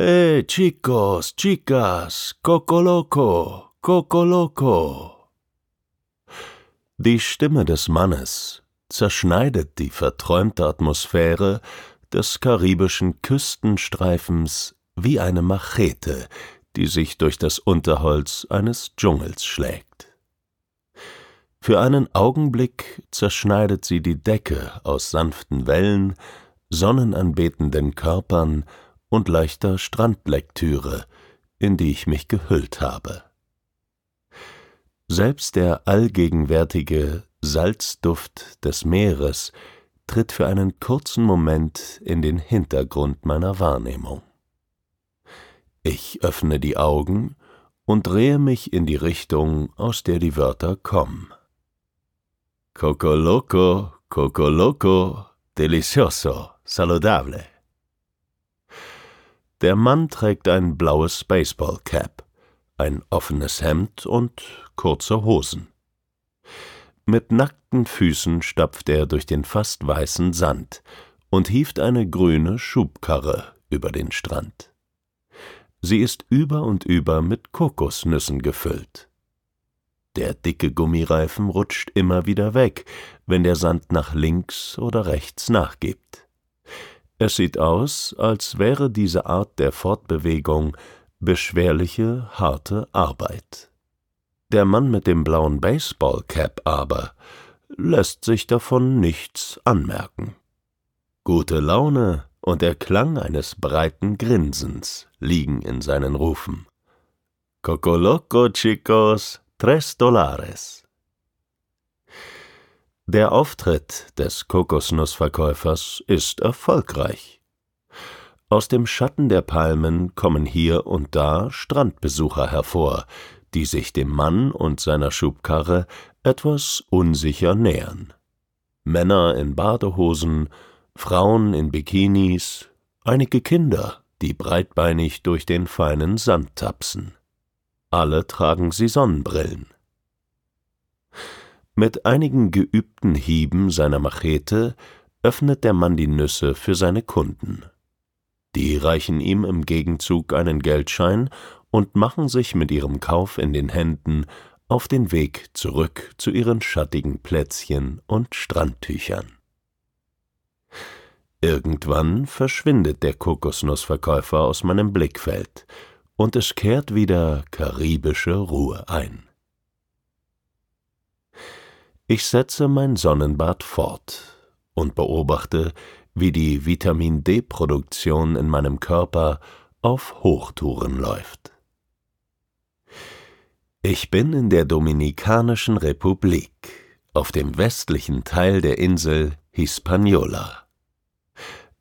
Hey, chicos, chicas, Cocoloco, Cocoloco. Die Stimme des Mannes zerschneidet die verträumte Atmosphäre des karibischen Küstenstreifens wie eine Machete, die sich durch das Unterholz eines Dschungels schlägt. Für einen Augenblick zerschneidet sie die Decke aus sanften Wellen, sonnenanbetenden Körpern und leichter Strandlektüre, in die ich mich gehüllt habe. Selbst der allgegenwärtige Salzduft des Meeres tritt für einen kurzen Moment in den Hintergrund meiner Wahrnehmung. Ich öffne die Augen und drehe mich in die Richtung, aus der die Wörter kommen. Coco loco, coco loco, delicioso, saludable. Der Mann trägt ein blaues Baseballcap, ein offenes Hemd und kurze Hosen. Mit nackten Füßen stapft er durch den fast weißen Sand und hieft eine grüne Schubkarre über den Strand. Sie ist über und über mit Kokosnüssen gefüllt. Der dicke Gummireifen rutscht immer wieder weg, wenn der Sand nach links oder rechts nachgibt. Es sieht aus, als wäre diese Art der Fortbewegung beschwerliche, harte Arbeit. Der Mann mit dem blauen Baseballcap aber lässt sich davon nichts anmerken. Gute Laune und der Klang eines breiten Grinsens liegen in seinen Rufen. Cocoloco, chicos, tres dolares. Der Auftritt des Kokosnussverkäufers ist erfolgreich. Aus dem Schatten der Palmen kommen hier und da Strandbesucher hervor, die sich dem Mann und seiner Schubkarre etwas unsicher nähern. Männer in Badehosen, Frauen in Bikinis, einige Kinder, die breitbeinig durch den feinen Sand tapsen. Alle tragen sie Sonnenbrillen. Mit einigen geübten Hieben seiner Machete öffnet der Mann die Nüsse für seine Kunden. Die reichen ihm im Gegenzug einen Geldschein und machen sich mit ihrem Kauf in den Händen auf den Weg zurück zu ihren schattigen Plätzchen und Strandtüchern. Irgendwann verschwindet der Kokosnussverkäufer aus meinem Blickfeld, und es kehrt wieder karibische Ruhe ein. Ich setze mein Sonnenbad fort und beobachte, wie die Vitamin D-Produktion in meinem Körper auf Hochtouren läuft. Ich bin in der Dominikanischen Republik, auf dem westlichen Teil der Insel Hispaniola.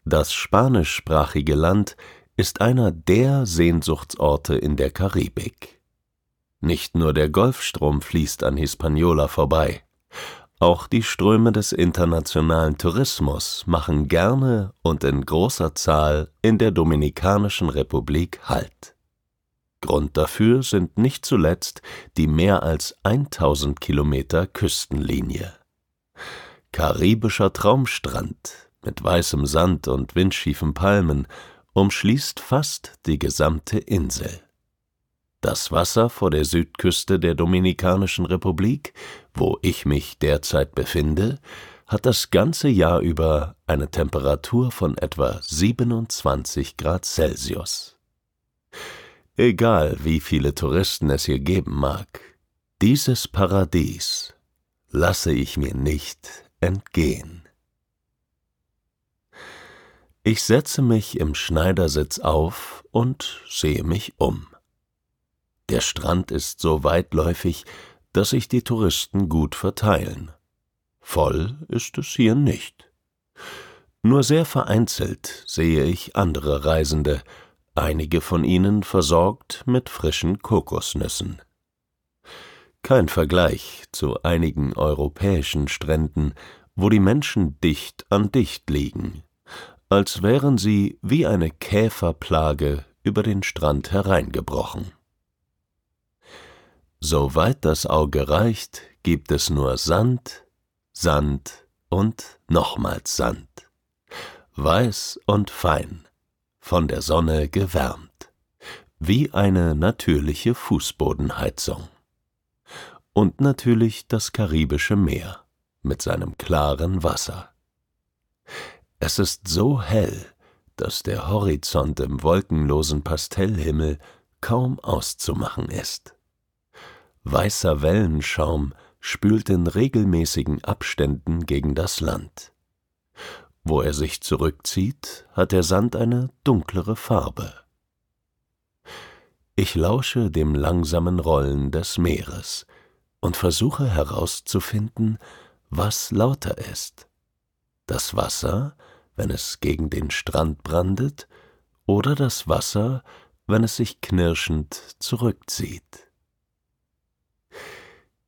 Das spanischsprachige Land ist einer der Sehnsuchtsorte in der Karibik. Nicht nur der Golfstrom fließt an Hispaniola vorbei, Auch die Ströme des internationalen Tourismus machen gerne und in großer Zahl in der Dominikanischen Republik Halt. Grund dafür sind nicht zuletzt die mehr als 1000 Kilometer Küstenlinie. Karibischer Traumstrand mit weißem Sand und windschiefen Palmen umschließt fast die gesamte Insel. Das Wasser vor der Südküste der Dominikanischen Republik, wo ich mich derzeit befinde, hat das ganze Jahr über eine Temperatur von etwa 27 Grad Celsius. Egal wie viele Touristen es hier geben mag, dieses Paradies lasse ich mir nicht entgehen. Ich setze mich im Schneidersitz auf und sehe mich um. Der Strand ist so weitläufig, dass sich die Touristen gut verteilen. Voll ist es hier nicht. Nur sehr vereinzelt sehe ich andere Reisende, einige von ihnen versorgt mit frischen Kokosnüssen. Kein Vergleich zu einigen europäischen Stränden, wo die Menschen dicht an dicht liegen, als wären sie wie eine Käferplage über den Strand hereingebrochen. Soweit das Auge reicht, gibt es nur Sand, Sand und nochmals Sand. Weiß und fein, von der Sonne gewärmt, wie eine natürliche Fußbodenheizung. Und natürlich das karibische Meer mit seinem klaren Wasser. Es ist so hell, dass der Horizont im wolkenlosen Pastellhimmel kaum auszumachen ist. Weißer Wellenschaum spült in regelmäßigen Abständen gegen das Land. Wo er sich zurückzieht, hat der Sand eine dunklere Farbe. Ich lausche dem langsamen Rollen des Meeres und versuche herauszufinden, was lauter ist. Das Wasser, wenn es gegen den Strand brandet, oder das Wasser, wenn es sich knirschend zurückzieht.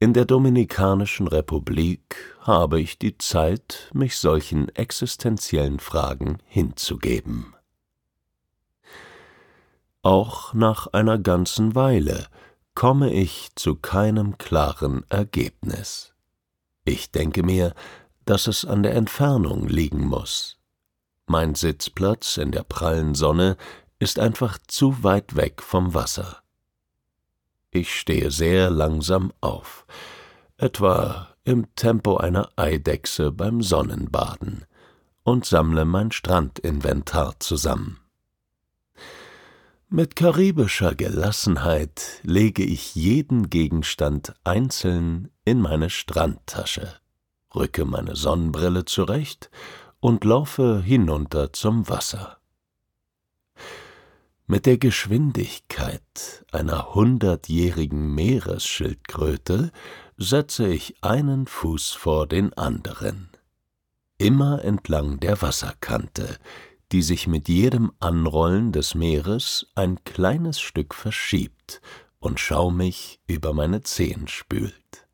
In der Dominikanischen Republik habe ich die Zeit, mich solchen existenziellen Fragen hinzugeben. Auch nach einer ganzen Weile komme ich zu keinem klaren Ergebnis. Ich denke mir, dass es an der Entfernung liegen muss. Mein Sitzplatz in der prallen Sonne ist einfach zu weit weg vom Wasser. Ich stehe sehr langsam auf, etwa im Tempo einer Eidechse beim Sonnenbaden, und sammle mein Strandinventar zusammen. Mit karibischer Gelassenheit lege ich jeden Gegenstand einzeln in meine Strandtasche, rücke meine Sonnenbrille zurecht und laufe hinunter zum Wasser. Mit der Geschwindigkeit einer hundertjährigen Meeresschildkröte setze ich einen Fuß vor den anderen, immer entlang der Wasserkante, die sich mit jedem Anrollen des Meeres ein kleines Stück verschiebt und schaumig über meine Zehen spült.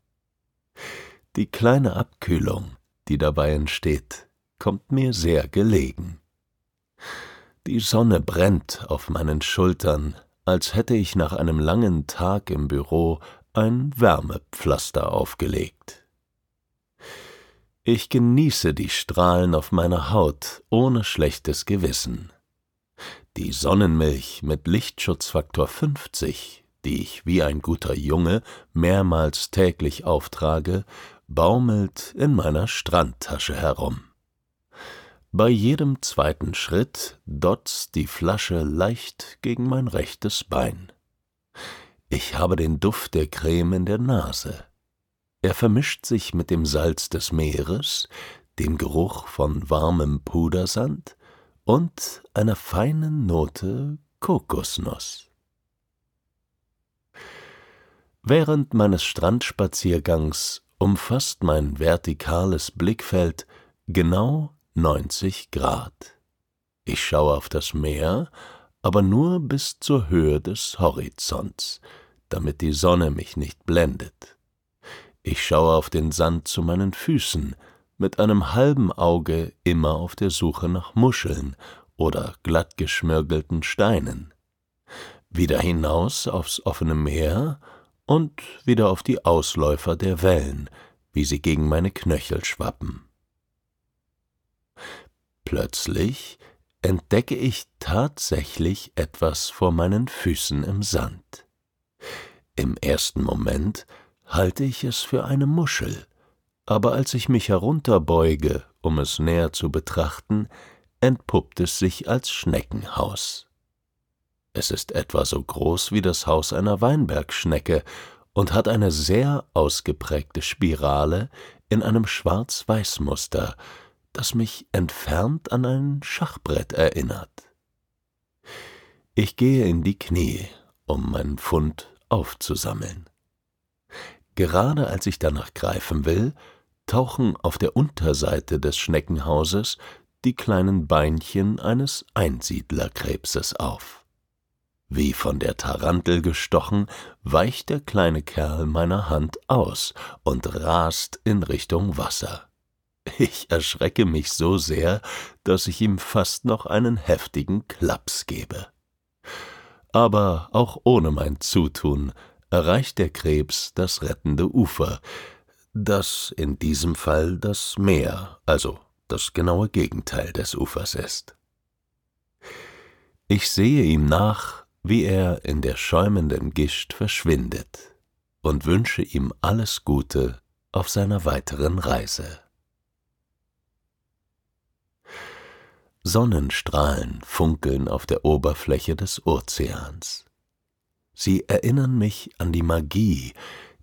Die kleine Abkühlung, die dabei entsteht, kommt mir sehr gelegen. Die Sonne brennt auf meinen Schultern, als hätte ich nach einem langen Tag im Büro ein Wärmepflaster aufgelegt. Ich genieße die Strahlen auf meiner Haut ohne schlechtes Gewissen. Die Sonnenmilch mit Lichtschutzfaktor 50, die ich wie ein guter Junge mehrmals täglich auftrage, baumelt in meiner Strandtasche herum. Bei jedem zweiten Schritt dotzt die Flasche leicht gegen mein rechtes Bein. Ich habe den Duft der Creme in der Nase. Er vermischt sich mit dem Salz des Meeres, dem Geruch von warmem Pudersand und einer feinen Note Kokosnuss. Während meines Strandspaziergangs umfasst mein vertikales Blickfeld genau 90 Grad. Ich schaue auf das Meer, aber nur bis zur Höhe des Horizonts, damit die Sonne mich nicht blendet. Ich schaue auf den Sand zu meinen Füßen, mit einem halben Auge immer auf der Suche nach Muscheln oder glattgeschmirgelten Steinen. Wieder hinaus aufs offene Meer und wieder auf die Ausläufer der Wellen, wie sie gegen meine Knöchel schwappen. Plötzlich entdecke ich tatsächlich etwas vor meinen Füßen im Sand. Im ersten Moment halte ich es für eine Muschel, aber als ich mich herunterbeuge, um es näher zu betrachten, entpuppt es sich als Schneckenhaus. Es ist etwa so groß wie das Haus einer Weinbergschnecke und hat eine sehr ausgeprägte Spirale in einem Schwarz-Weiß-Muster, das mich entfernt an ein Schachbrett erinnert. Ich gehe in die Knie, um meinen Fund aufzusammeln. Gerade als ich danach greifen will, tauchen auf der Unterseite des Schneckenhauses die kleinen Beinchen eines Einsiedlerkrebses auf. Wie von der Tarantel gestochen, weicht der kleine Kerl meiner Hand aus und rast in Richtung Wasser. Ich erschrecke mich so sehr, dass ich ihm fast noch einen heftigen Klaps gebe. Aber auch ohne mein Zutun erreicht der Krebs das rettende Ufer, das in diesem Fall das Meer, also das genaue Gegenteil des Ufers ist. Ich sehe ihm nach, wie er in der schäumenden Gischt verschwindet, und wünsche ihm alles Gute auf seiner weiteren Reise. Sonnenstrahlen funkeln auf der Oberfläche des Ozeans. Sie erinnern mich an die Magie,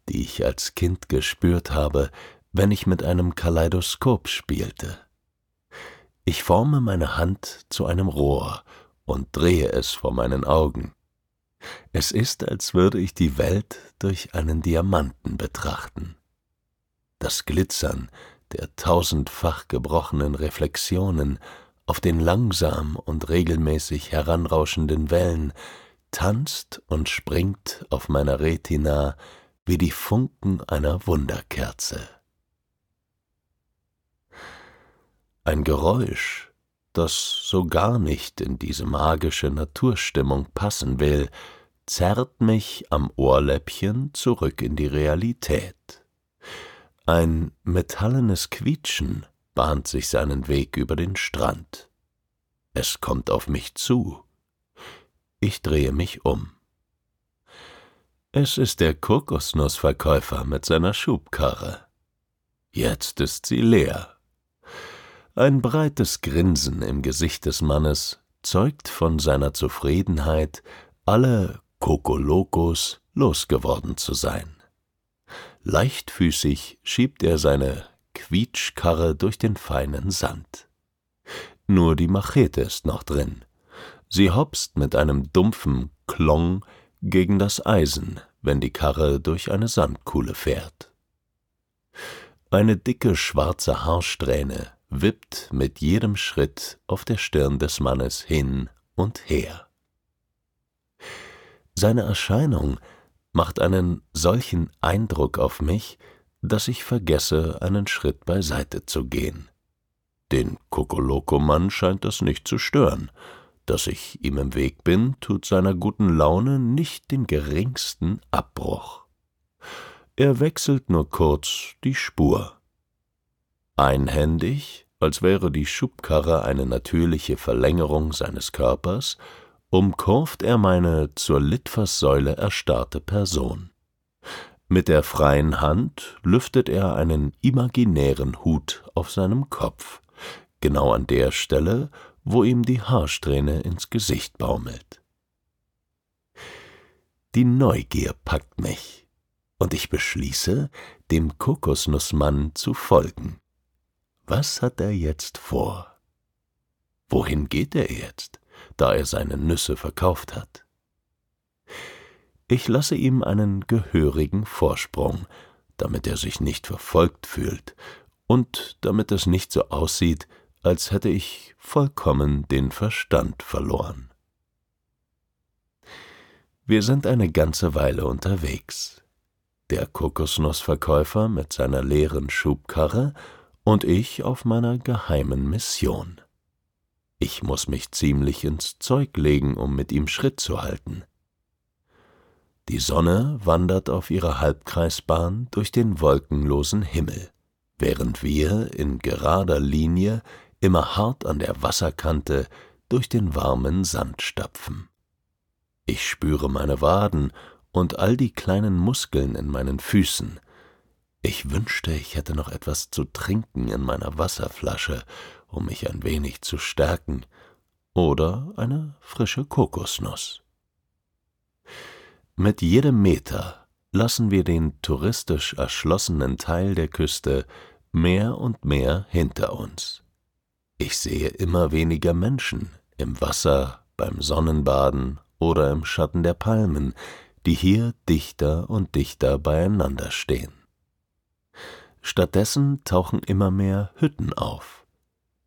die ich als Kind gespürt habe, wenn ich mit einem Kaleidoskop spielte. Ich forme meine Hand zu einem Rohr und drehe es vor meinen Augen. Es ist, als würde ich die Welt durch einen Diamanten betrachten. Das Glitzern der tausendfach gebrochenen Reflexionen auf den langsam und regelmäßig heranrauschenden Wellen tanzt und springt auf meiner Retina wie die Funken einer Wunderkerze. Ein Geräusch, das so gar nicht in diese magische Naturstimmung passen will, zerrt mich am Ohrläppchen zurück in die Realität. Ein metallenes Quietschen bahnt sich seinen Weg über den Strand. Es kommt auf mich zu. Ich drehe mich um. Es ist der Kokosnussverkäufer mit seiner Schubkarre. Jetzt ist sie leer. Ein breites Grinsen im Gesicht des Mannes zeugt von seiner Zufriedenheit, alle Kokolokos losgeworden zu sein. Leichtfüßig schiebt er seine Quietschkarre durch den feinen Sand. Nur die Machete ist noch drin. Sie hopst mit einem dumpfen Klong gegen das Eisen, wenn die Karre durch eine Sandkuhle fährt. Eine dicke schwarze Haarsträhne wippt mit jedem Schritt auf der Stirn des Mannes hin und her. Seine Erscheinung macht einen solchen Eindruck auf mich, dass ich vergesse, einen Schritt beiseite zu gehen. Den Kokoloko-Mann scheint das nicht zu stören. Dass ich ihm im Weg bin, tut seiner guten Laune nicht den geringsten Abbruch. Er wechselt nur kurz die Spur. Einhändig, als wäre die Schubkarre eine natürliche Verlängerung seines Körpers, umkurvt er meine zur Litfaßsäule erstarrte Person. Mit der freien Hand lüftet er einen imaginären Hut auf seinem Kopf, genau an der Stelle, wo ihm die Haarsträhne ins Gesicht baumelt. Die Neugier packt mich, und ich beschließe, dem Kokosnussmann zu folgen. Was hat er jetzt vor? Wohin geht er jetzt, da er seine Nüsse verkauft hat? Ich lasse ihm einen gehörigen Vorsprung, damit er sich nicht verfolgt fühlt und damit es nicht so aussieht, als hätte ich vollkommen den Verstand verloren. Wir sind eine ganze Weile unterwegs. der Kokosnussverkäufer mit seiner leeren Schubkarre und ich auf meiner geheimen Mission. Ich muss mich ziemlich ins Zeug legen, um mit ihm Schritt zu halten. Die Sonne wandert auf ihrer Halbkreisbahn durch den wolkenlosen Himmel, während wir in gerader Linie immer hart an der Wasserkante durch den warmen Sand stapfen. Ich spüre meine Waden und all die kleinen Muskeln in meinen Füßen. Ich wünschte, ich hätte noch etwas zu trinken in meiner Wasserflasche, um mich ein wenig zu stärken, oder eine frische Kokosnuss. Mit jedem Meter lassen wir den touristisch erschlossenen Teil der Küste mehr und mehr hinter uns. Ich sehe immer weniger Menschen im Wasser, beim Sonnenbaden oder im Schatten der Palmen, die hier dichter und dichter beieinander stehen. Stattdessen tauchen immer mehr Hütten auf,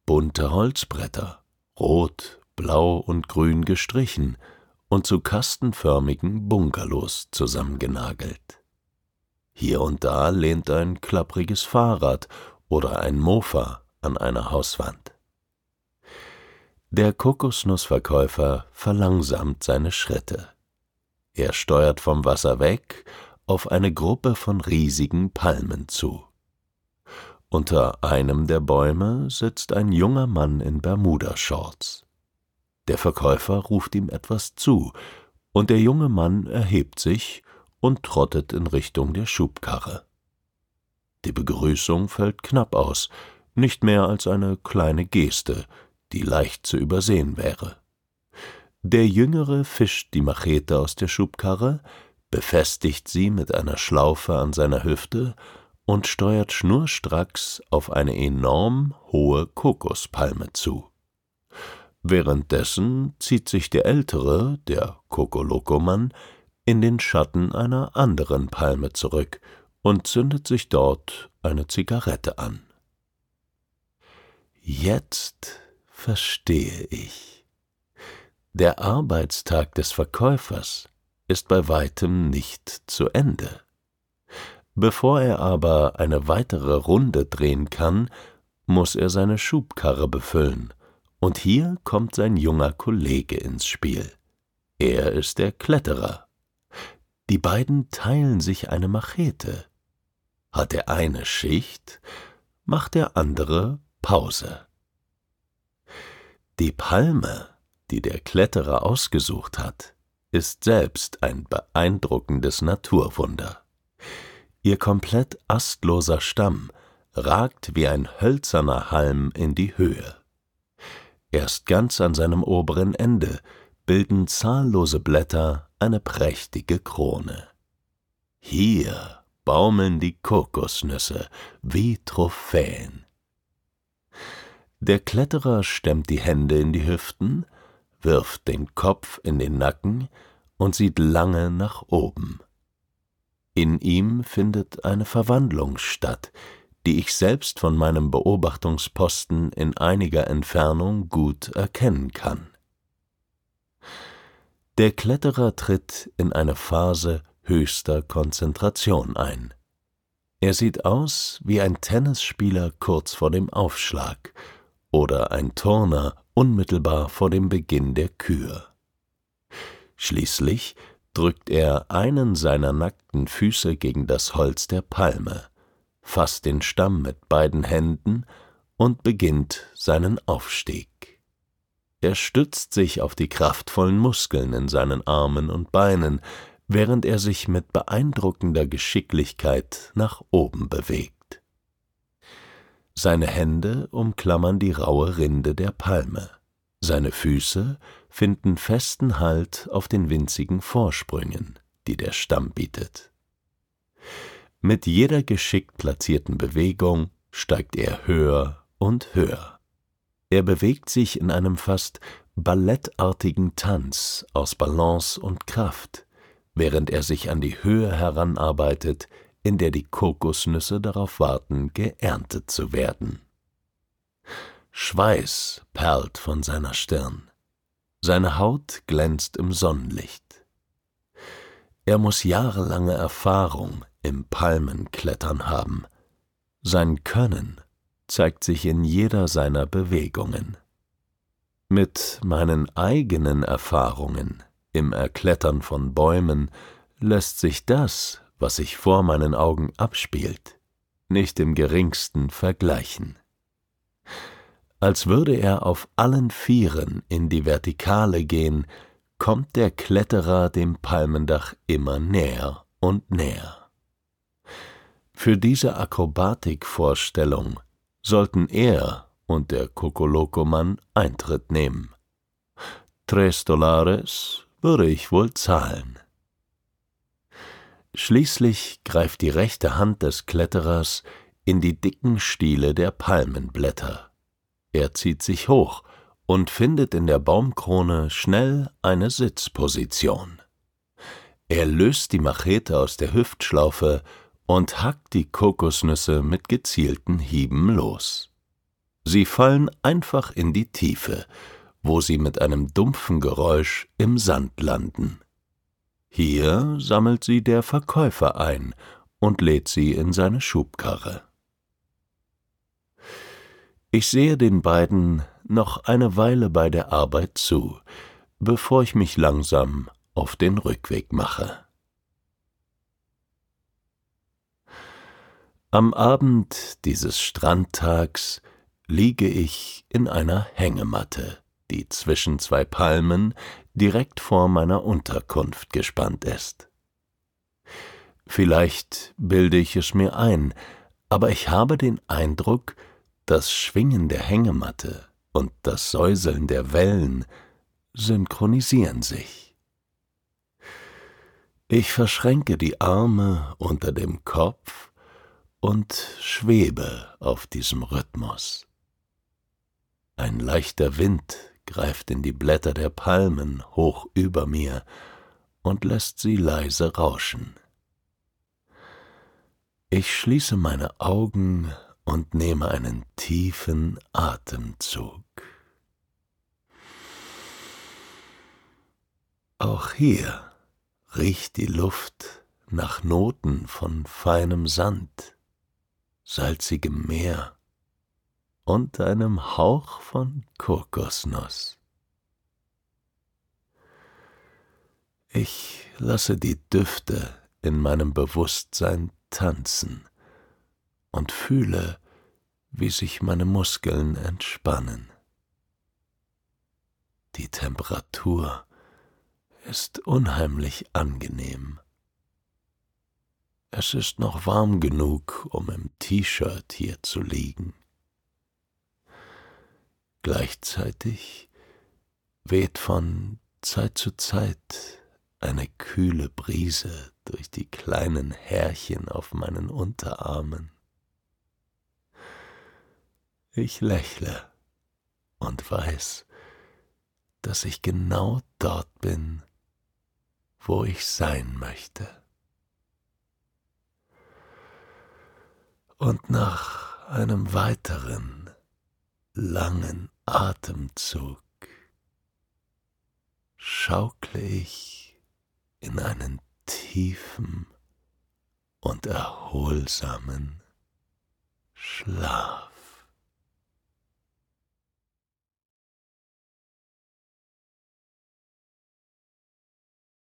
bunte Holzbretter, rot, blau und grün gestrichen und zu kastenförmigen Bungalows zusammengenagelt. Hier und da lehnt ein klappriges Fahrrad oder ein Mofa an einer Hauswand. Der Kokosnussverkäufer verlangsamt seine Schritte. Er steuert vom Wasser weg auf eine Gruppe von riesigen Palmen zu. Unter einem der Bäume sitzt ein junger Mann in Bermuda-Shorts. Der Verkäufer ruft ihm etwas zu, und der junge Mann erhebt sich und trottet in Richtung der Schubkarre. Die Begrüßung fällt knapp aus, nicht mehr als eine kleine Geste, die leicht zu übersehen wäre. Der Jüngere fischt die Machete aus der Schubkarre, befestigt sie mit einer Schlaufe an seiner Hüfte und steuert schnurstracks auf eine enorm hohe Kokospalme zu. Währenddessen zieht sich der Ältere, der Kokolokomann, in den Schatten einer anderen Palme zurück und zündet sich dort eine Zigarette an. Jetzt verstehe ich. Der Arbeitstag des Verkäufers ist bei weitem nicht zu Ende. Bevor er aber eine weitere Runde drehen kann, muss er seine Schubkarre befüllen, und hier kommt sein junger Kollege ins Spiel. Er ist der Kletterer. Die beiden teilen sich eine Machete. Hat der eine Schicht, macht der andere Pause. Die Palme, die der Kletterer ausgesucht hat, ist selbst ein beeindruckendes Naturwunder. Ihr komplett astloser Stamm ragt wie ein hölzerner Halm in die Höhe. Erst ganz an seinem oberen Ende bilden zahllose Blätter eine prächtige Krone. Hier baumeln die Kokosnüsse wie Trophäen. Der Kletterer stemmt die Hände in die Hüften, wirft den Kopf in den Nacken und sieht lange nach oben. In ihm findet eine Verwandlung statt, die ich selbst von meinem Beobachtungsposten in einiger Entfernung gut erkennen kann. Der Kletterer tritt in eine Phase höchster Konzentration ein. Er sieht aus wie ein Tennisspieler kurz vor dem Aufschlag oder ein Turner unmittelbar vor dem Beginn der Kür. Schließlich drückt er einen seiner nackten Füße gegen das Holz der Palme, fasst den Stamm mit beiden Händen und beginnt seinen Aufstieg. Er stützt sich auf die kraftvollen Muskeln in seinen Armen und Beinen, während er sich mit beeindruckender Geschicklichkeit nach oben bewegt. Seine Hände umklammern die raue Rinde der Palme. Seine Füße finden festen Halt auf den winzigen Vorsprüngen, die der Stamm bietet. Mit jeder geschickt platzierten Bewegung steigt er höher und höher. Er bewegt sich in einem fast ballettartigen Tanz aus Balance und Kraft, während er sich an die Höhe heranarbeitet, in der die Kokosnüsse darauf warten, geerntet zu werden. Schweiß perlt von seiner Stirn. Seine Haut glänzt im Sonnenlicht. Er muss jahrelange Erfahrung im Palmenklettern haben. Sein Können zeigt sich in jeder seiner Bewegungen. Mit meinen eigenen Erfahrungen im Erklettern von Bäumen lässt sich das, was sich vor meinen Augen abspielt, nicht im geringsten vergleichen. Als würde er auf allen Vieren in die Vertikale gehen, kommt der Kletterer dem Palmendach immer näher und näher. Für diese Akrobatikvorstellung sollten er und der Kokolokomann Eintritt nehmen. Tres Dolares würde ich wohl zahlen. Schließlich greift die rechte Hand des Kletterers in die dicken Stiele der Palmenblätter. Er zieht sich hoch und findet in der Baumkrone schnell eine Sitzposition. Er löst die Machete aus der Hüftschlaufe und hackt die Kokosnüsse mit gezielten Hieben los. Sie fallen einfach in die Tiefe, wo sie mit einem dumpfen Geräusch im Sand landen. Hier sammelt sie der Verkäufer ein und lädt sie in seine Schubkarre. Ich sehe den beiden noch eine Weile bei der Arbeit zu, bevor ich mich langsam auf den Rückweg mache. Am Abend dieses Strandtags liege ich in einer Hängematte, die zwischen zwei Palmen direkt vor meiner Unterkunft gespannt ist. Vielleicht bilde ich es mir ein, aber ich habe den Eindruck, das Schwingen der Hängematte und das Säuseln der Wellen synchronisieren sich. Ich verschränke die Arme unter dem Kopf und schwebe auf diesem Rhythmus. Ein leichter Wind greift in die Blätter der Palmen hoch über mir und lässt sie leise rauschen. Ich schließe meine Augen und nehme einen tiefen Atemzug. Auch hier riecht die Luft nach Noten von feinem Sand, salzigem Meer und einem Hauch von Kokosnuss. Ich lasse die Düfte in meinem Bewusstsein tanzen und fühle, wie sich meine Muskeln entspannen. Die Temperatur ist unheimlich angenehm. Es ist noch warm genug, um im T-Shirt hier zu liegen. Gleichzeitig weht von Zeit zu Zeit eine kühle Brise durch die kleinen Härchen auf meinen Unterarmen. Ich lächle und weiß, dass ich genau dort bin, wo ich sein möchte. Und nach einem weiteren langen Atemzug schaukle ich in einen tiefen und erholsamen Schlaf.